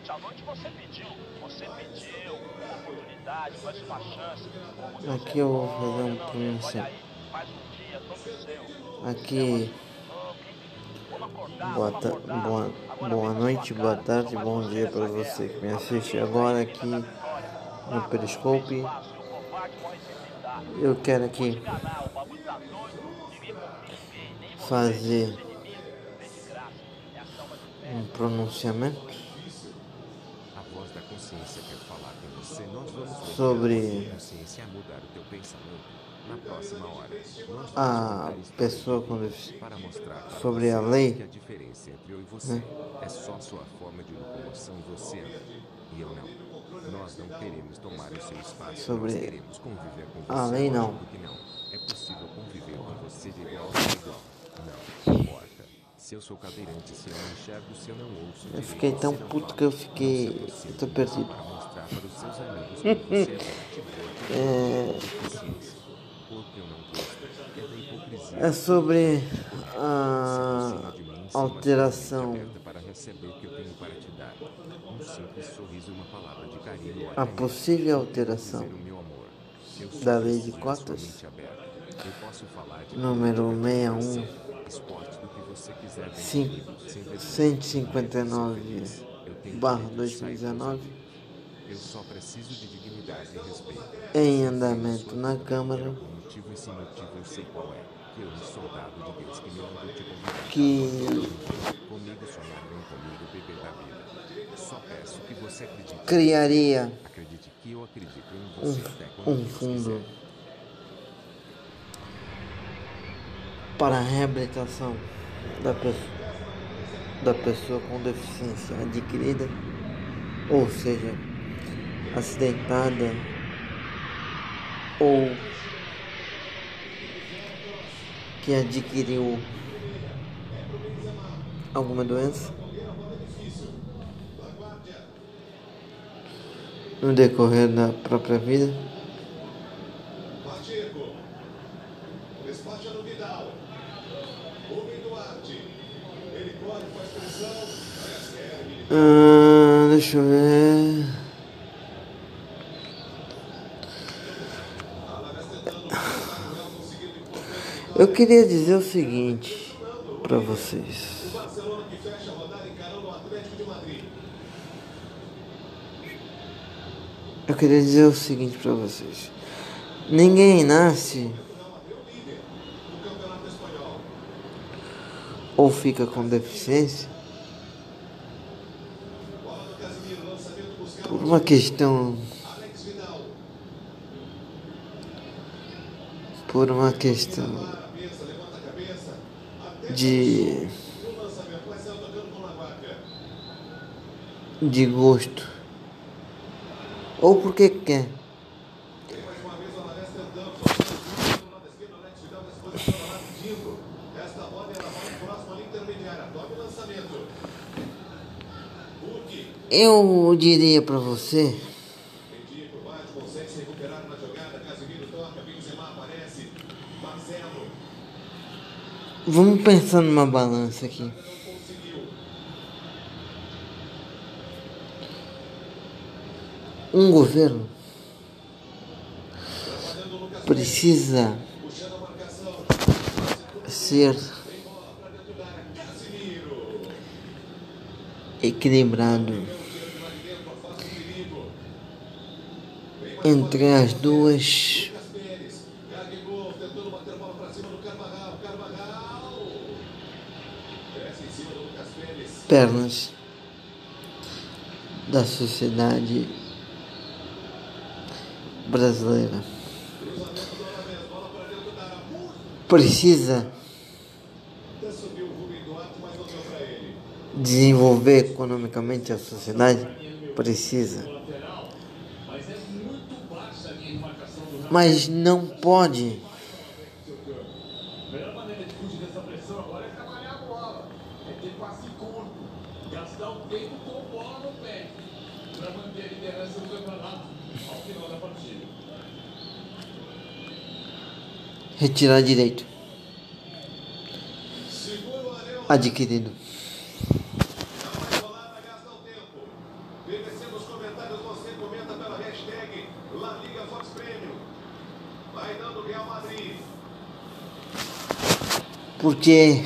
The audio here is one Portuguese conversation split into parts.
ontem à noite você pediu. Você pediu uma oportunidade, mais uma chance. Aqui eu vou fazer um pronunciamento. Seu. Aqui. Boa, ta boa, boa noite, boa tarde, bom dia para você que me assiste agora aqui no Periscope. Eu quero aqui fazer um pronunciamento sobre a pessoa com sobre a lei que a diferença entre eu e você né? é só sua forma de locomoção você e eu não. Nós não queremos tomar o seu espaço. Sobre Nós queremos conviver com você. a lei, não. Não. É possível conviver com você de igual a igual. Não, importa. Se eu sou cadeirante, se eu não enxergo, se eu não ouço. Eu fiquei tão puto que eu fiquei. você tô perdido. Para mostrar para os seus amigos que você é. É, sobre a alteração, a possível alteração da lei de cotas, número tudo, 61, esporte do que você quiser dentro Sim, comigo, sem vergonha. 159 Eu tenho barra direito de sair 2019 Eu só preciso de dignidade e respeito. em andamento na Câmara Por algum motivo, esse motivo eu sei qual é. Que eu, soldado de Deus, que me mandou te convidar. que Comigo sonhar, vem comigo beber da vida. Só peço que você acredite. criaria Acredite que eu acredito em você até quando um Deus fundo quiser. para a reabilitação da pessoa, da pessoa com deficiência adquirida, ou seja, acidentada ou que adquiriu alguma doença no decorrer da própria vida. Ah, deixa eu ver. Eu queria dizer o seguinte para vocês. Eu queria dizer o seguinte para vocês. Ninguém nasce ou fica com deficiência por uma questão por uma questão de de gosto. Ou porque quer? Eu diria para você vamos pensar numa balança aqui. Um governo precisa ser equilibrado entre as duas pernas da sociedade brasileira. Precisa desenvolver economicamente a sociedade? Precisa. Mas não pode A melhor maneira de fugir dessa pressão agora é trabalhar a bola. É ter passe curto. Gastar o tempo com bola no pé. Para manter a liderança do campeonato ao final da partida. retirar direito Segura o anel. adquirido. Não vai rolar, vai gastar o tempo. BBC nos comentários você comenta pela hashtag La Liga Fox Premium. Vai dando Real Madrid. Porque.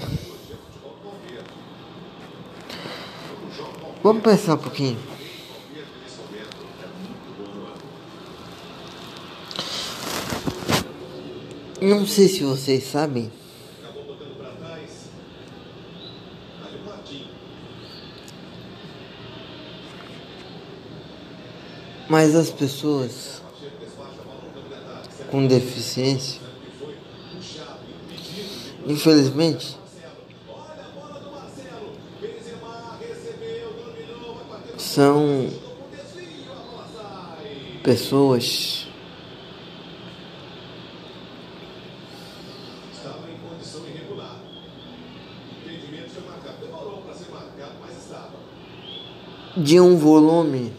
Vamos pensar um pouquinho. Não sei se vocês sabem, mas as pessoas com deficiência, infelizmente, são pessoas Estava em condição irregular. Impedimento foi marcado. Demorou para ser marcado, mas estava. De um volume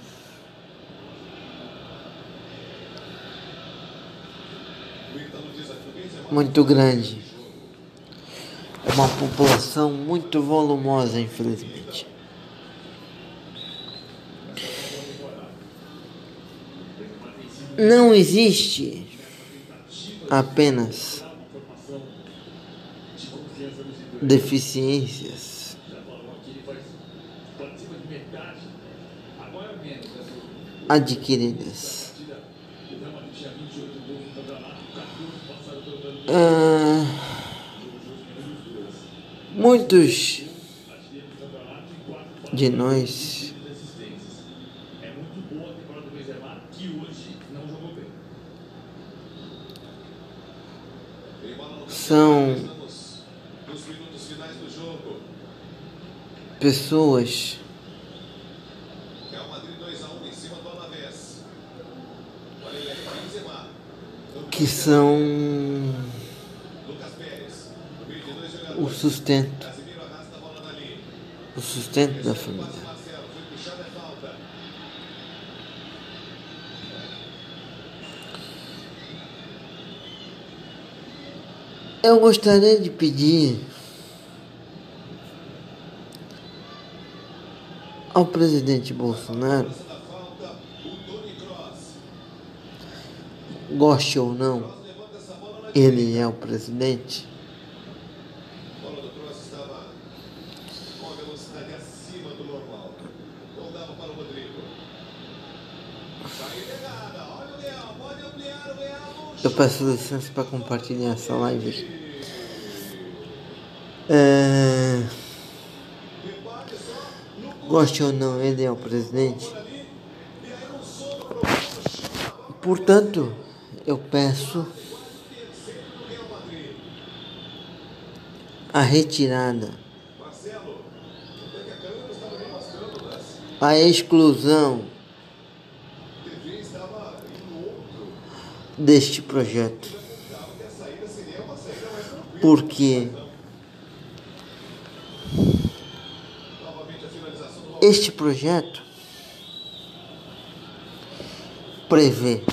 muito grande. É uma população muito volumosa, infelizmente. Não existe apenas deficiências adquiridas. Ah, muitos de nós é muito boa a temporada do Benzema, que hoje não jogou bem. Tem bola no são Estamos nos minutos finais do jogo. pessoas Real Madrid 2x1 em cima do Alavés. Olha ele aí, Benzema. Que são o sustento, o sustento da família. Eu gostaria de pedir ao presidente Bolsonaro, Olha o Leão. Pode ampliar o Leão. Eu peço licença para compartilhar essa live. É, goste ou não, ele é o presidente. Portanto, eu peço a retirada, a exclusão deste projeto. Porque este projeto prevê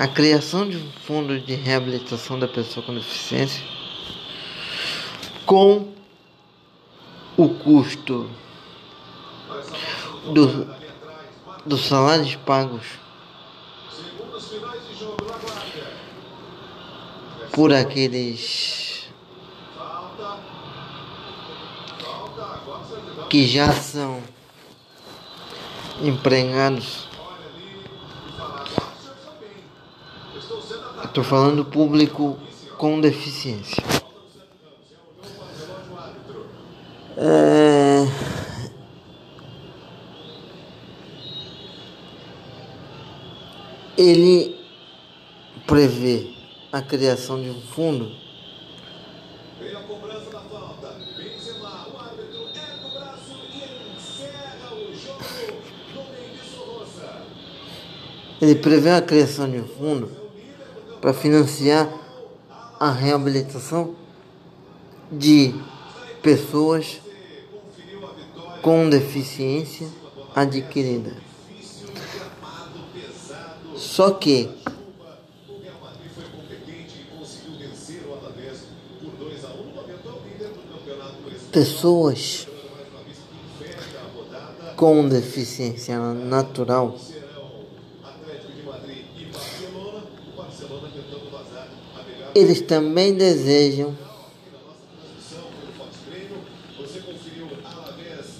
a criação de um fundo de reabilitação da pessoa com deficiência com o custo do, dos salários pagos por aqueles que já são empregados. Estou falando público com deficiência. É... Ele prevê a criação de um fundo Roça. Ele prevê a criação de um fundo para financiar a reabilitação de pessoas com deficiência adquirida. Só que O Real Madrid foi competente e conseguiu vencer o Alavés por 2 a 1 No momento é o líder do campeonato. Esse pessoas mais uma vez com deficiência natural eles também desejam.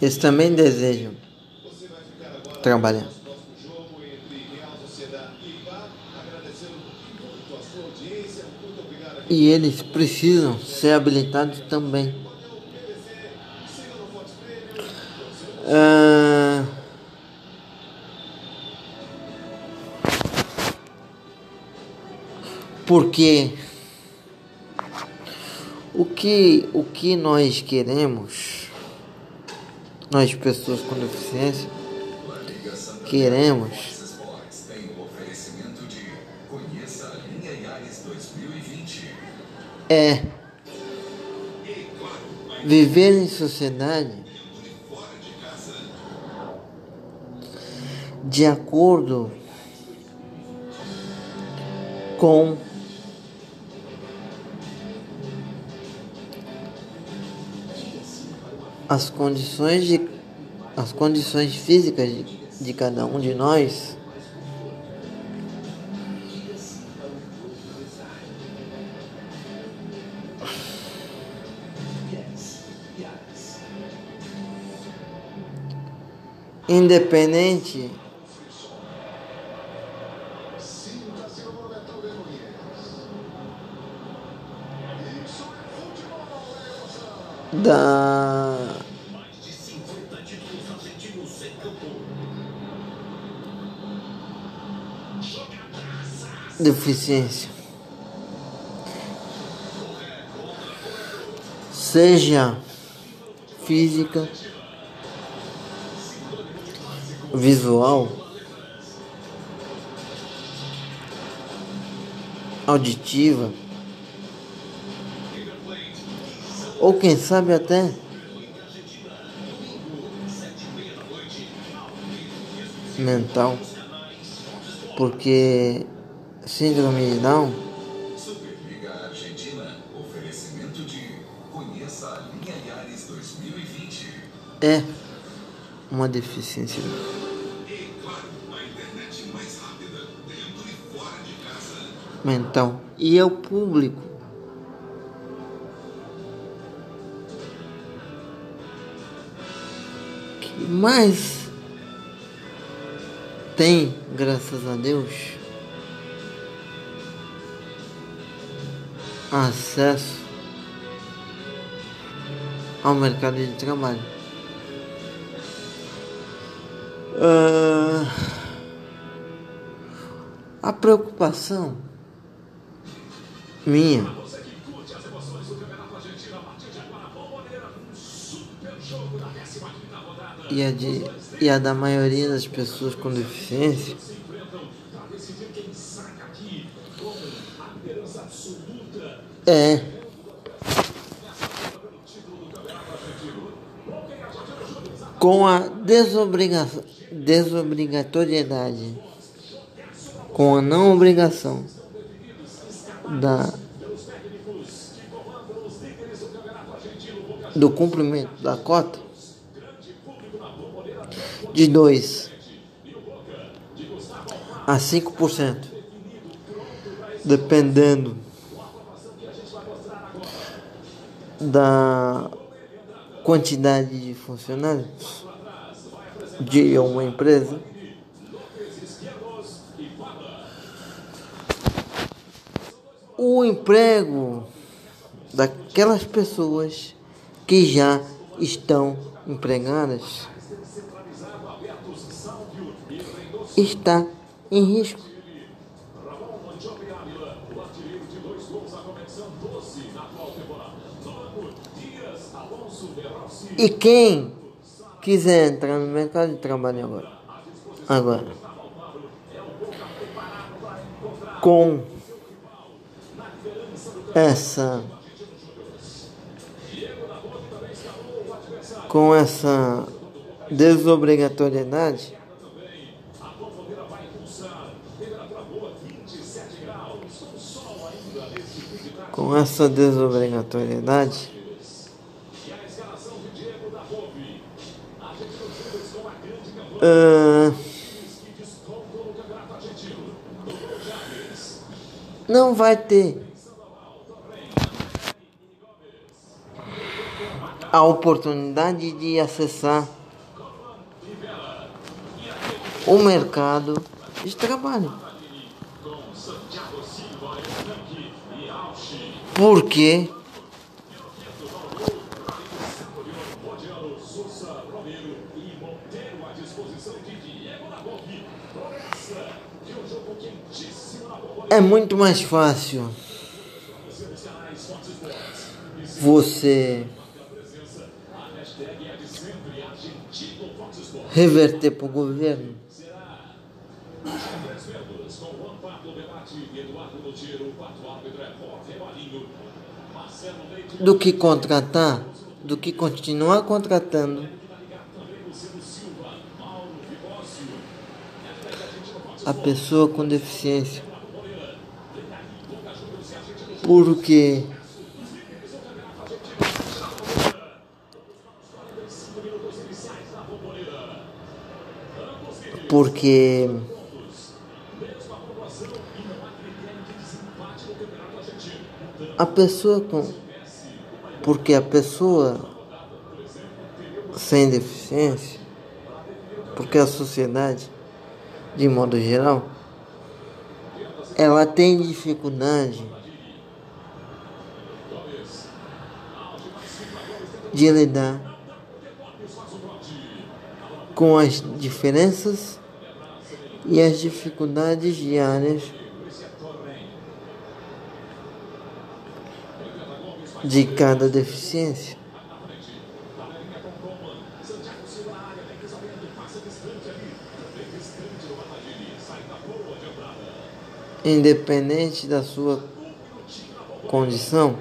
Eles também desejam trabalhar. E eles precisam ser habilitados também. Ah, porque o que o que nós queremos nós pessoas com deficiência queremos Esportes tem o oferecimento de Conheça a linha Yaris 2020. é viver em sociedade de acordo com as condições de as condições físicas de, de cada um de nós. Independente da deficiência seja física visual auditiva ou quem sabe até mental, porque síndrome de Down? Superliga Argentina. Oferecimento de Conheça a linha Yaris 2020. é uma deficiência. Mental. E é o público. Que mais tem, graças a Deus, acesso ao mercado de trabalho. Ah, a preocupação minha e a, de, e a da maioria das pessoas com deficiência é. Com a desobriga, desobrigatoriedade, com a não obrigação da do cumprimento da cota de 2 a 5%, dependendo da quantidade de funcionários de uma empresa. O emprego daquelas pessoas que já estão empregadas está em risco. E quem quiser entrar no mercado de trabalho agora, agora, com essa com essa desobrigatoriedade com essa desobrigatoriedade Ah, não vai ter a oportunidade de acessar o mercado de trabalho. Porque é muito mais fácil você reverter para o governo do que contratar, do que continuar contratando a pessoa com deficiência. Porque porque a pessoa com porque a pessoa sem deficiência porque a sociedade de modo geral ela tem dificuldade de lidar com as diferenças e as dificuldades diárias de cada deficiência. Independente da sua condição,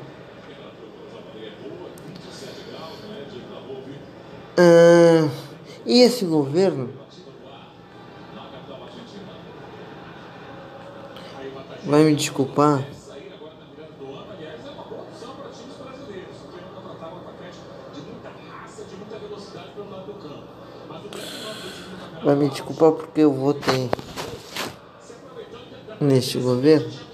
ah, e esse governo vai me desculpar. Vai me desculpar porque eu votei neste governo.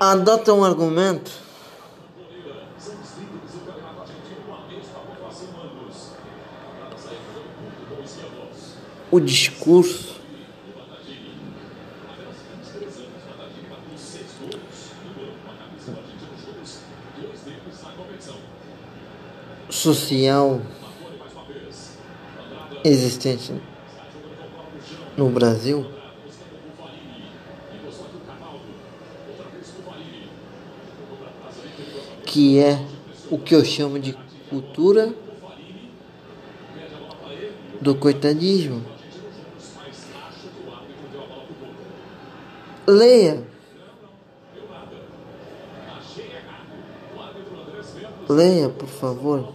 Adota um argumento. O discurso social existente no Brasil que é o que eu chamo de cultura do coitadismo. Leia. Leia, por favor.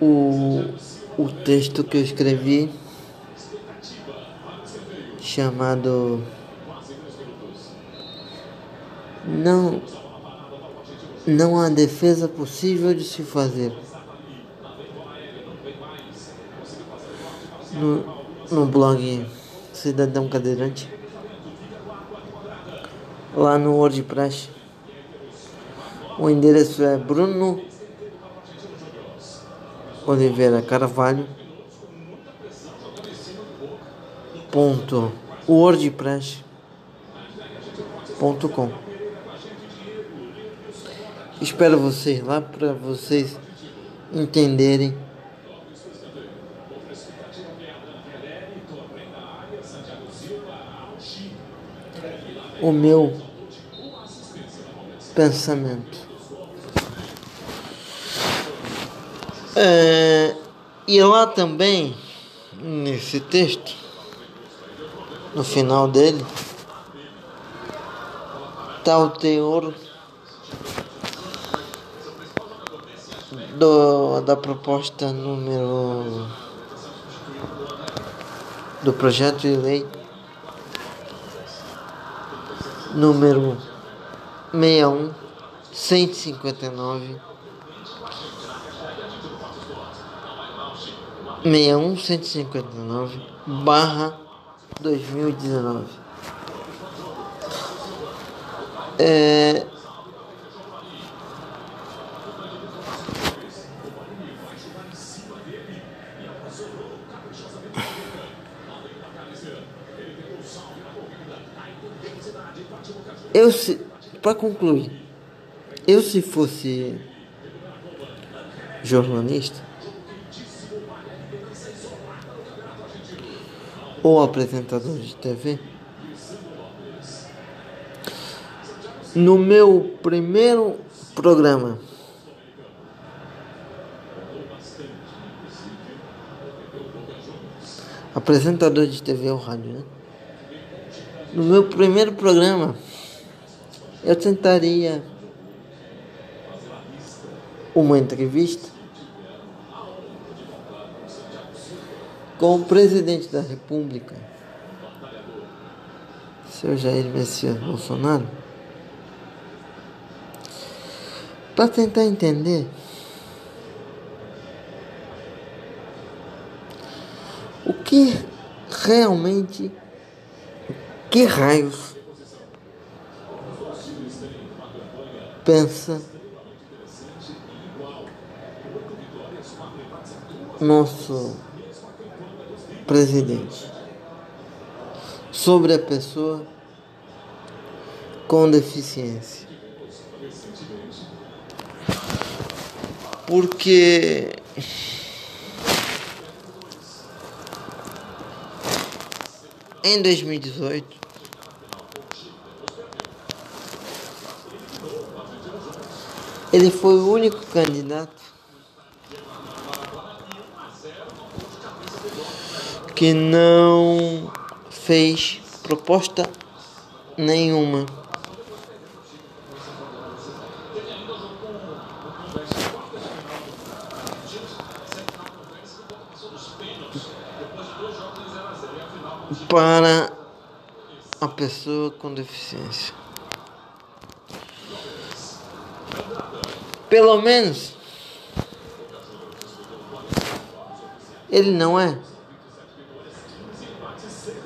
O, o texto que eu escrevi chamado Não não há defesa possível de se fazer. No, no blog Cidadão Cadeirante, lá no WordPress, o endereço é Bruno Oliveira Carvalho ponto wordpress ponto com Espero vocês lá para vocês entenderem o meu pensamento. É, e lá também, nesse texto, no final dele, tá o teor do, da proposta número do projeto de lei número 61 159 61 159 barra 2019 é, eu se para concluir eu se fosse jornalista ou apresentador de TV no meu primeiro programa. Apresentador de TV ou rádio né? no meu primeiro programa eu tentaria uma entrevista com o presidente da República, seu Jair Messias Bolsonaro, para tentar entender o que realmente, que raios pensa nosso presidente sobre a pessoa com deficiência. Porque em 2018 ele foi o único candidato que não fez proposta nenhuma. Para a pessoa com deficiência. Pelo menos ele não é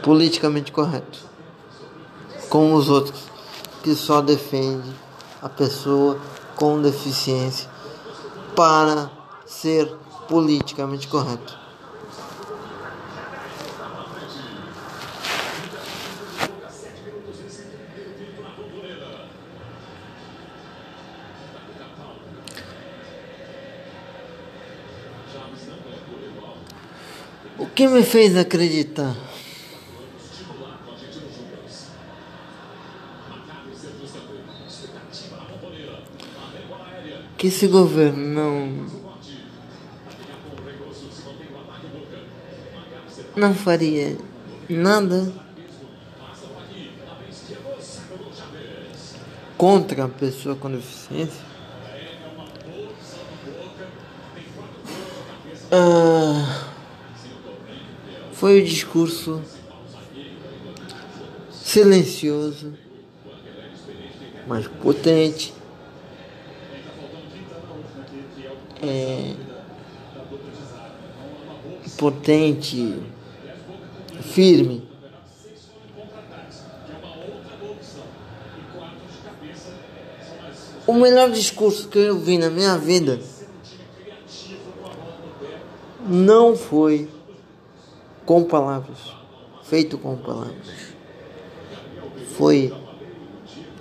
politicamente correto, como os outros que só defendem a pessoa com deficiência para ser politicamente correto. O que me fez acreditar? Que esse governo não. Não faria nada contra a pessoa com deficiência? Ah, foi o discurso silencioso mas potente é, potente, firme. O melhor discurso que eu vi na minha vida não foi com palavras, feito com palavras. Foi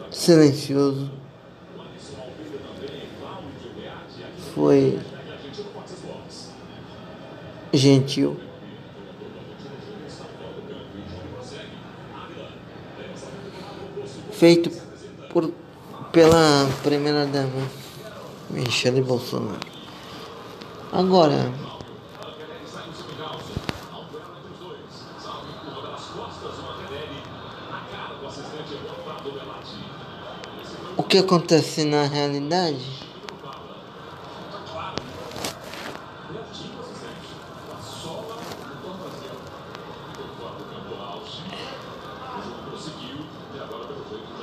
silencioso foi gentil. Feito por, pela primeira dama Michele Bolsonaro. Agora, o que acontece na realidade é um pouco diferente, né? O Fábio que fez aquela falta tá voltando ao time hoje, né? Cumpriu suspensão. Semana passada contra o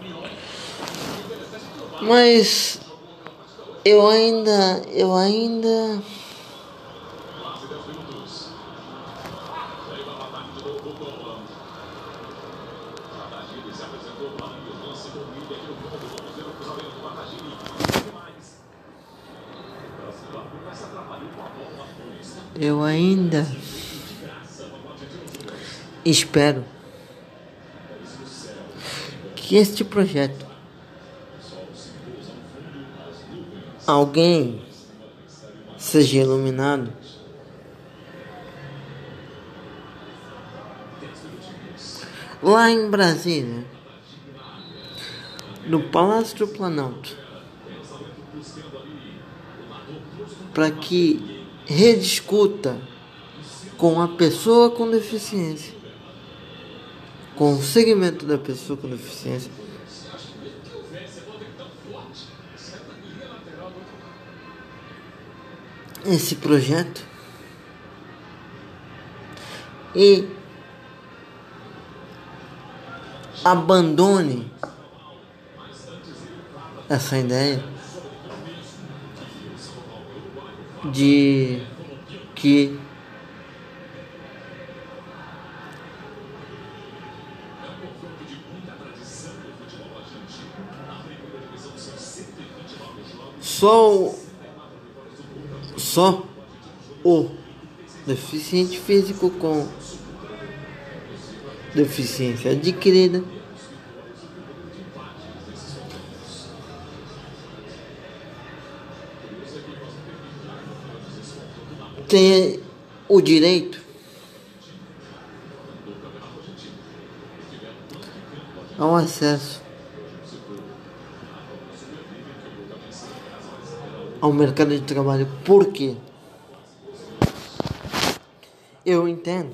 União. Interessante que o VAR Mas eu ainda, eu ainda quase 10 minutos. Daí vai matar de novo o Colombo. Batagini se apresentou lá no lance do Willian aqui no fundo. Vamos ver o cruzamento do Batagini. Demais. Próximo lado começa a atrapalhar com a bola. Luiz. eu ainda espero que este projeto alguém seja iluminado. Lá em Brasília no Palácio do Planalto para que rediscuta com a pessoa com deficiência, com o segmento da pessoa com deficiência. Esse projeto e abandone essa ideia de que só só o deficiente físico com deficiência adquirida. Tem o direito ao acesso ao mercado de trabalho. Por quê? Eu entendo.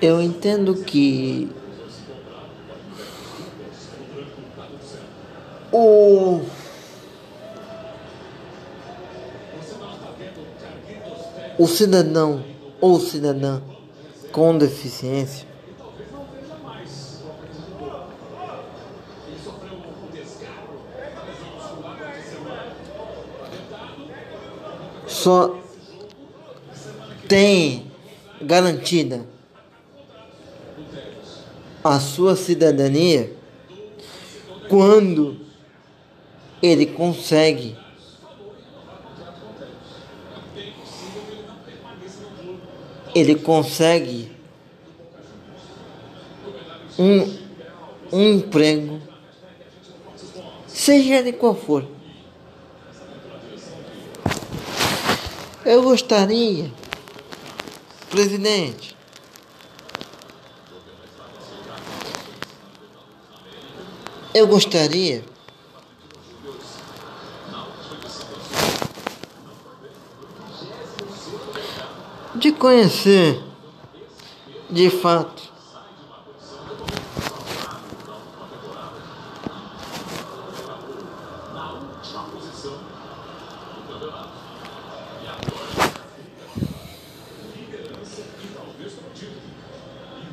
Eu entendo que o o cidadão ou cidadã com deficiência só tem garantida a sua cidadania quando ele consegue ele consegue um, um emprego seja ele qual for eu gostaria presidente eu gostaria de conhecer de fato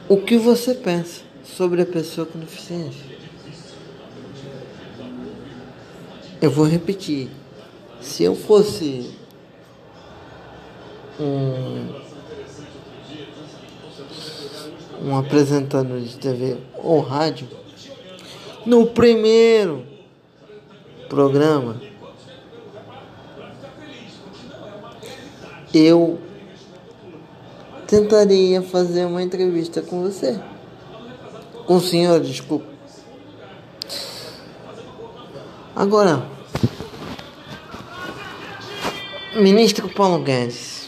o que você pensa sobre a pessoa com deficiência. Eu vou repetir. Se eu fosse um, um apresentador de TV ou rádio, no primeiro programa, eu tentaria fazer uma entrevista com você. Com o senhor, desculpa. Agora, ministro Paulo Guedes.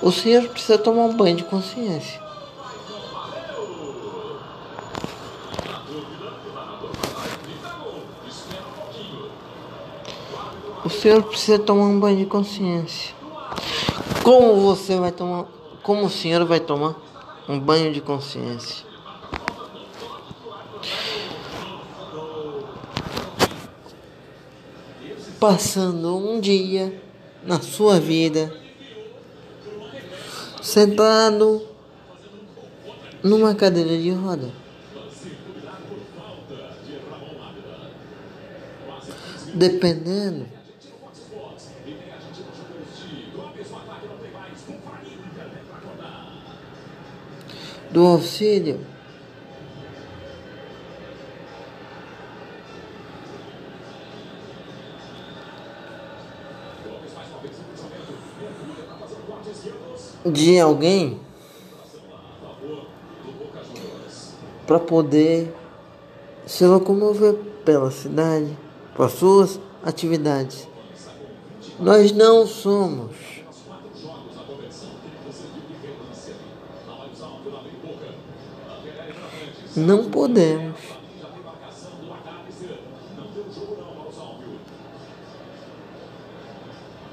O senhor precisa tomar um banho de consciência. O senhor precisa tomar um banho de consciência. Como você vai tomar? Como o senhor vai tomar um banho de consciência? Passando um dia na sua vida sentado numa cadeira de roda. Dependendo do auxílio de alguém para poder se locomover pela cidade, para suas atividades. Nós não somos não podemos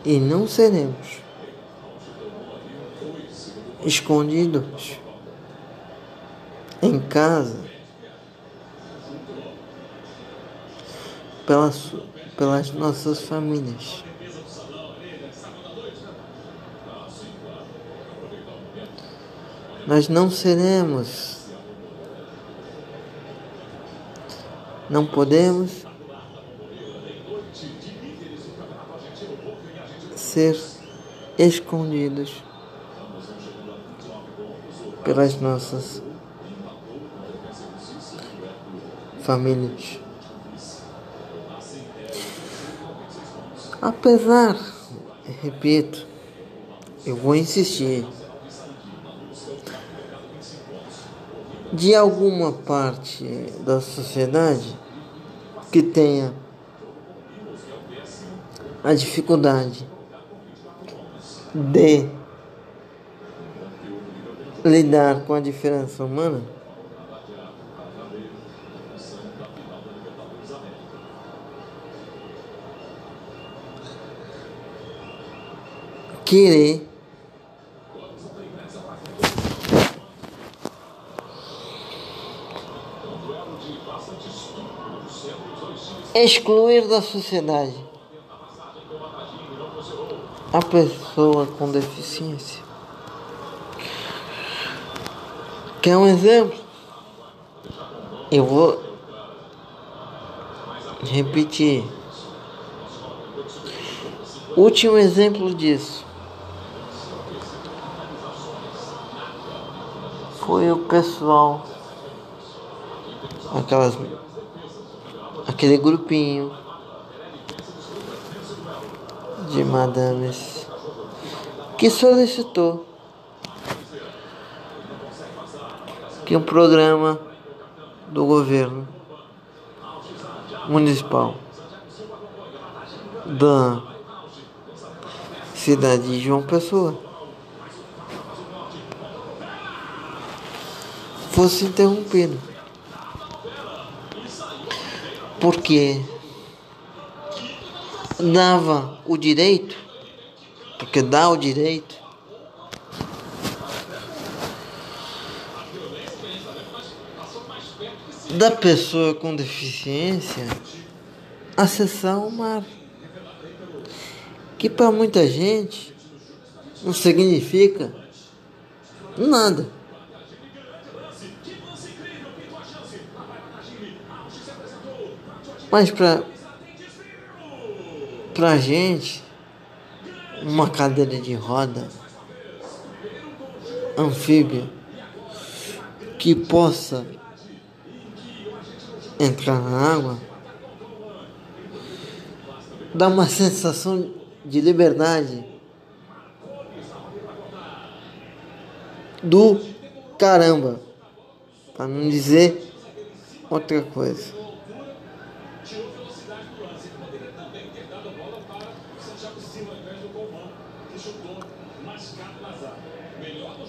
e não seremos escondidos em casa pelas, pelas nossas famílias. Nós não seremos, não podemos ser escondidos pelas nossas famílias. Apesar, repito, eu vou insistir, de alguma parte da sociedade que tenha a dificuldade de lidar com a diferença humana? Querer excluir da sociedade a pessoa com deficiência. Quer um exemplo? Eu vou repetir. Último exemplo disso foi o pessoal, aquelas, aquele grupinho de madames que solicitou que um programa do governo municipal da cidade de João Pessoa fosse interrompido. Porque dava o direito, porque dá o direito da pessoa com deficiência acessar o mar. Que para muita gente não significa nada. Mas para pra gente uma cadeira de roda anfíbia que possa entrar na água dá uma sensação de liberdade do caramba, para não dizer outra coisa.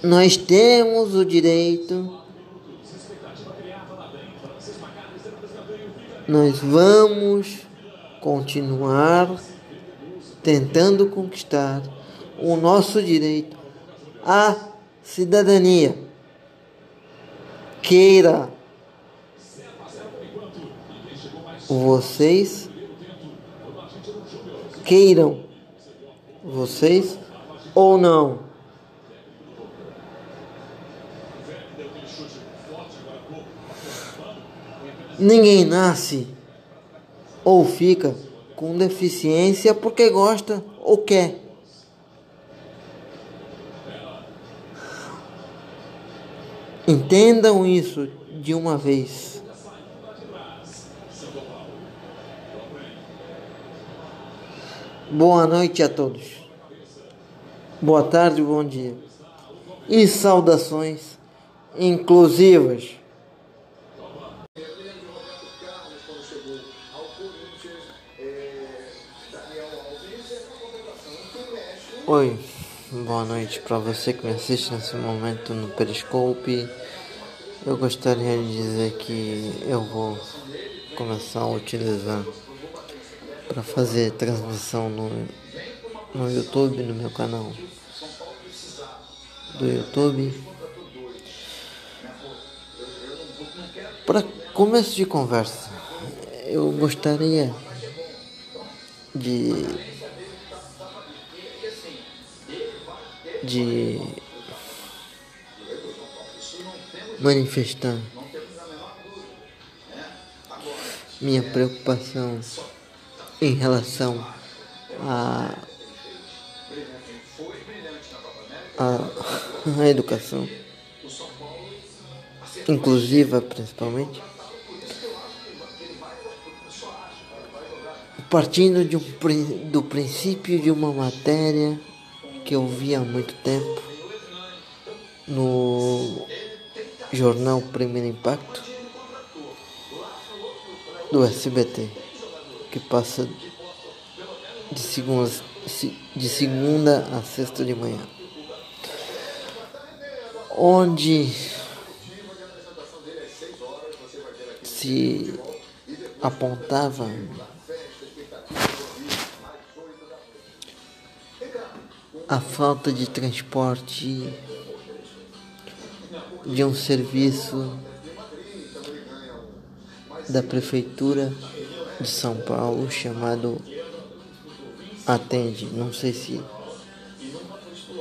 Nós temos o direito. Nós vamos continuar tentando conquistar o nosso direito à cidadania. Queira vocês queiram vocês ou não. Ninguém nasce ou fica com deficiência porque gosta ou quer. Entendam isso de uma vez. Boa noite a todos. Boa tarde, bom dia. E saudações inclusivas. Oi, boa noite para você que me assiste nesse momento no Periscope. Eu gostaria de dizer que eu vou começar a utilizar para fazer transmissão no, no YouTube, no meu canal do YouTube. Para começo de conversa, eu gostaria de de manifestar minha preocupação em relação à a, a educação inclusiva principalmente partindo de um, do princípio de uma matéria que eu vi há muito tempo no jornal Primeiro Impacto do SBT, que passa de segunda, de segunda a sexta de manhã, onde se apontava a falta de transporte de um serviço da prefeitura de São Paulo chamado Atende. Não sei se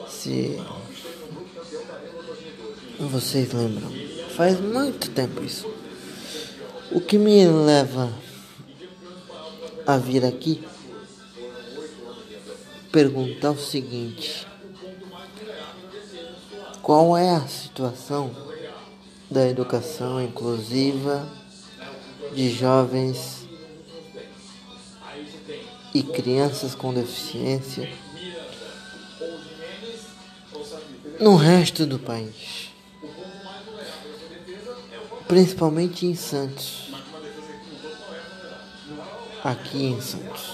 se vocês lembram. Faz muito tempo isso. O que me leva a vir aqui perguntar o seguinte: qual é a situação da educação inclusiva de jovens e crianças com deficiência no resto do país, principalmente em Santos, aqui em Santos.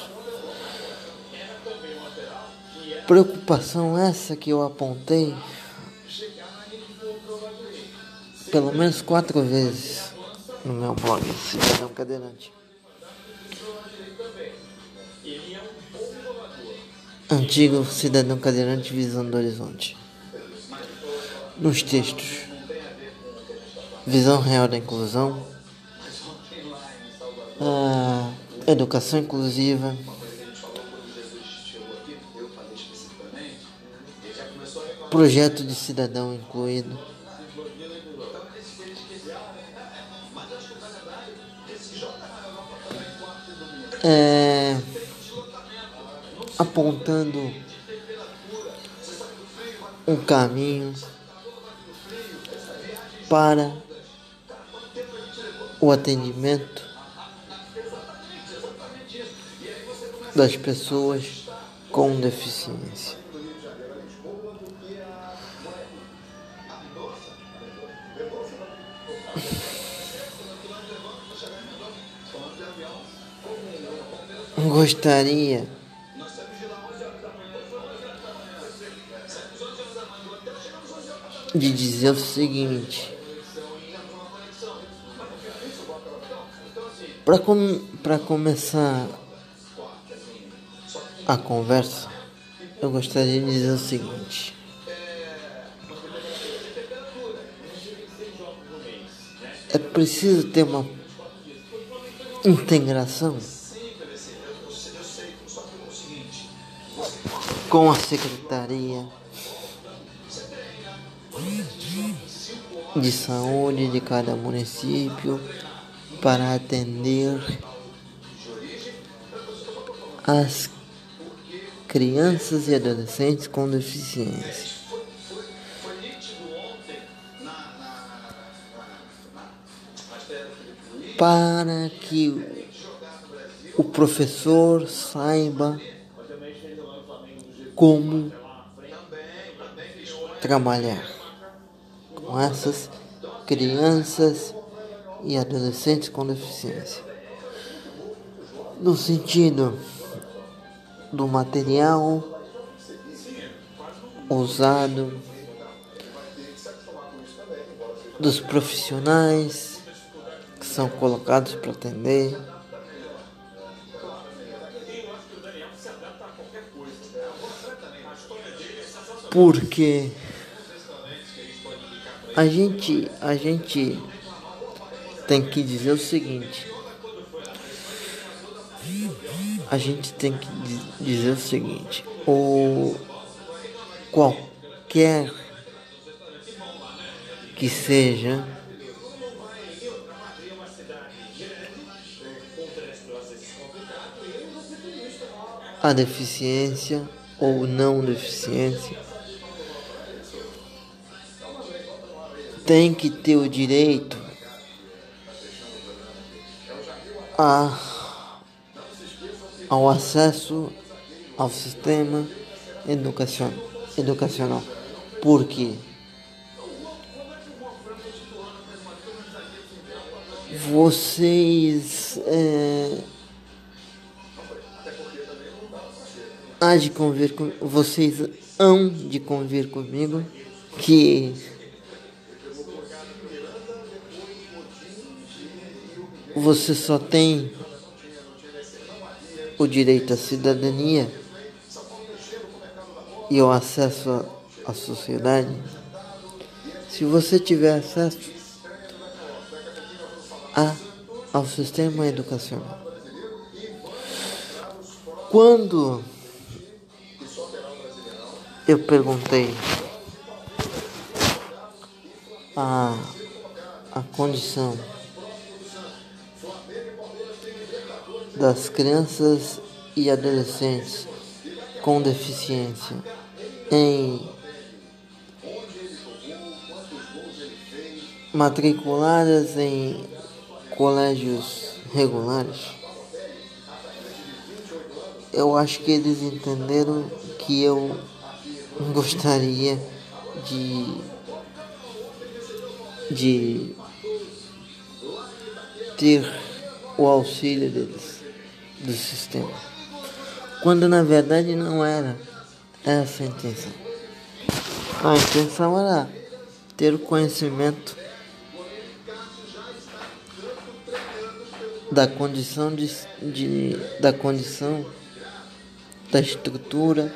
Preocupação essa que eu apontei pelo menos quatro vezes no meu blog Cidadão Cadeirante. Antigo Cidadão Cadeirante Visão do Horizonte. Nos textos. Visão real da inclusão. A educação inclusiva. Projeto de cidadão incluído. É, apontando um caminho para o atendimento das pessoas com deficiência. Gostaria de dizer o seguinte. Para com, pra começar a conversa, eu gostaria de dizer o seguinte. É preciso ter uma integração com a secretaria de saúde de cada município para atender as crianças e adolescentes com deficiência. Para que o professor saiba como trabalhar com essas crianças e adolescentes com deficiência. No sentido do material usado, dos profissionais que são colocados para atender. Porque a gente, a gente tem que dizer o seguinte. A gente tem que dizer o seguinte, o qualquer que seja a deficiência ou não deficiência tem que ter o direito a, ao acesso ao sistema educacional. educacional. Porque vocês é, há de convir com vocês hão de convir comigo que você só tem o direito à cidadania e ao acesso à sociedade se você tiver acesso a, ao sistema educacional. Quando eu perguntei a, a condição das crianças e adolescentes com deficiência. Em matriculadas em colégios regulares, eu acho que eles entenderam que eu gostaria de de ter o auxílio deles do sistema, quando na verdade não era. Essa a intenção. A intenção era ter o conhecimento da condição de, de da condição da estrutura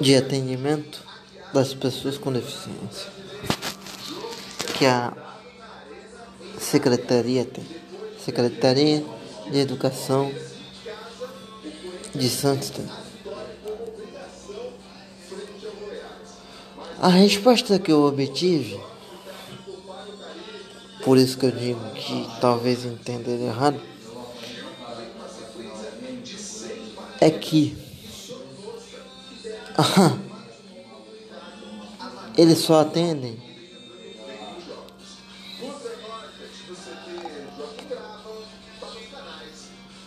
de atendimento das pessoas com deficiência. Que a secretaria tem. Secretaria de Educação de Santos tem. A resposta que eu obtive, por isso que eu digo que talvez entenderam errado, é que eles só atendem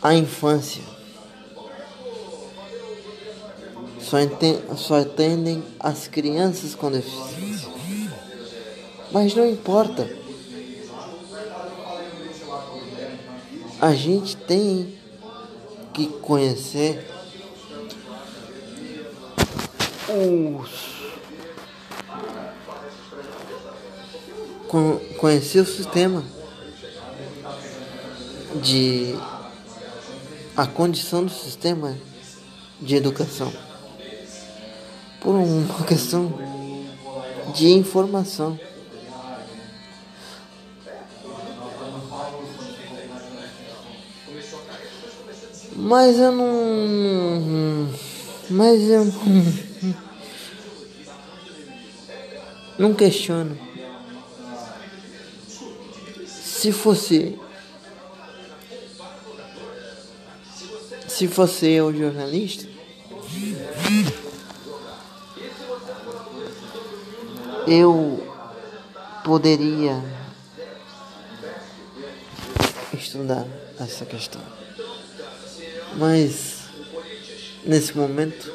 a infância. Só, só atendem as crianças com deficiência. Mas não importa. A gente tem que conhecer os con- conhecer o sistema de a condição do sistema de educação por uma questão de informação. Mas eu não. Mas eu não. Questiono. Se fosse. Se fosse eu jornalista. Eu poderia estudar essa questão. Mas nesse momento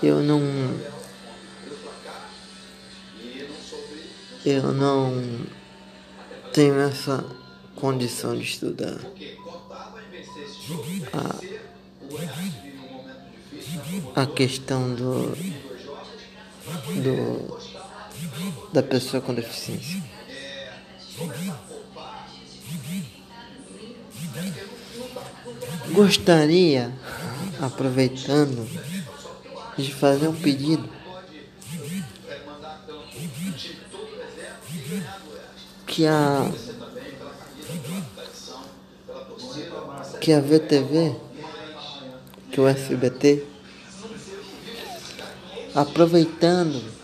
eu não eu não tenho essa condição de estudar a, questão do, do da pessoa com deficiência. Gostaria, aproveitando, de fazer um pedido que a que a VTV, que o SBT, aproveitando.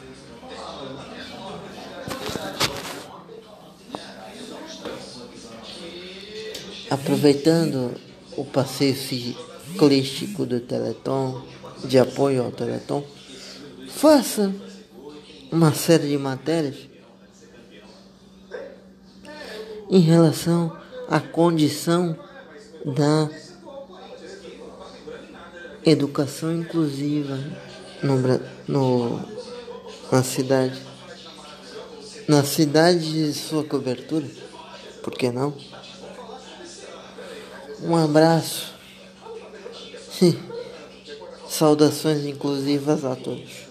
Aproveitando o passeio ciclístico do Teleton, de apoio ao Teleton, faça uma série de matérias em relação à condição da educação inclusiva no, no, na cidade. Na cidade de sua cobertura, por que não? Um abraço. Saudações inclusivas a todos.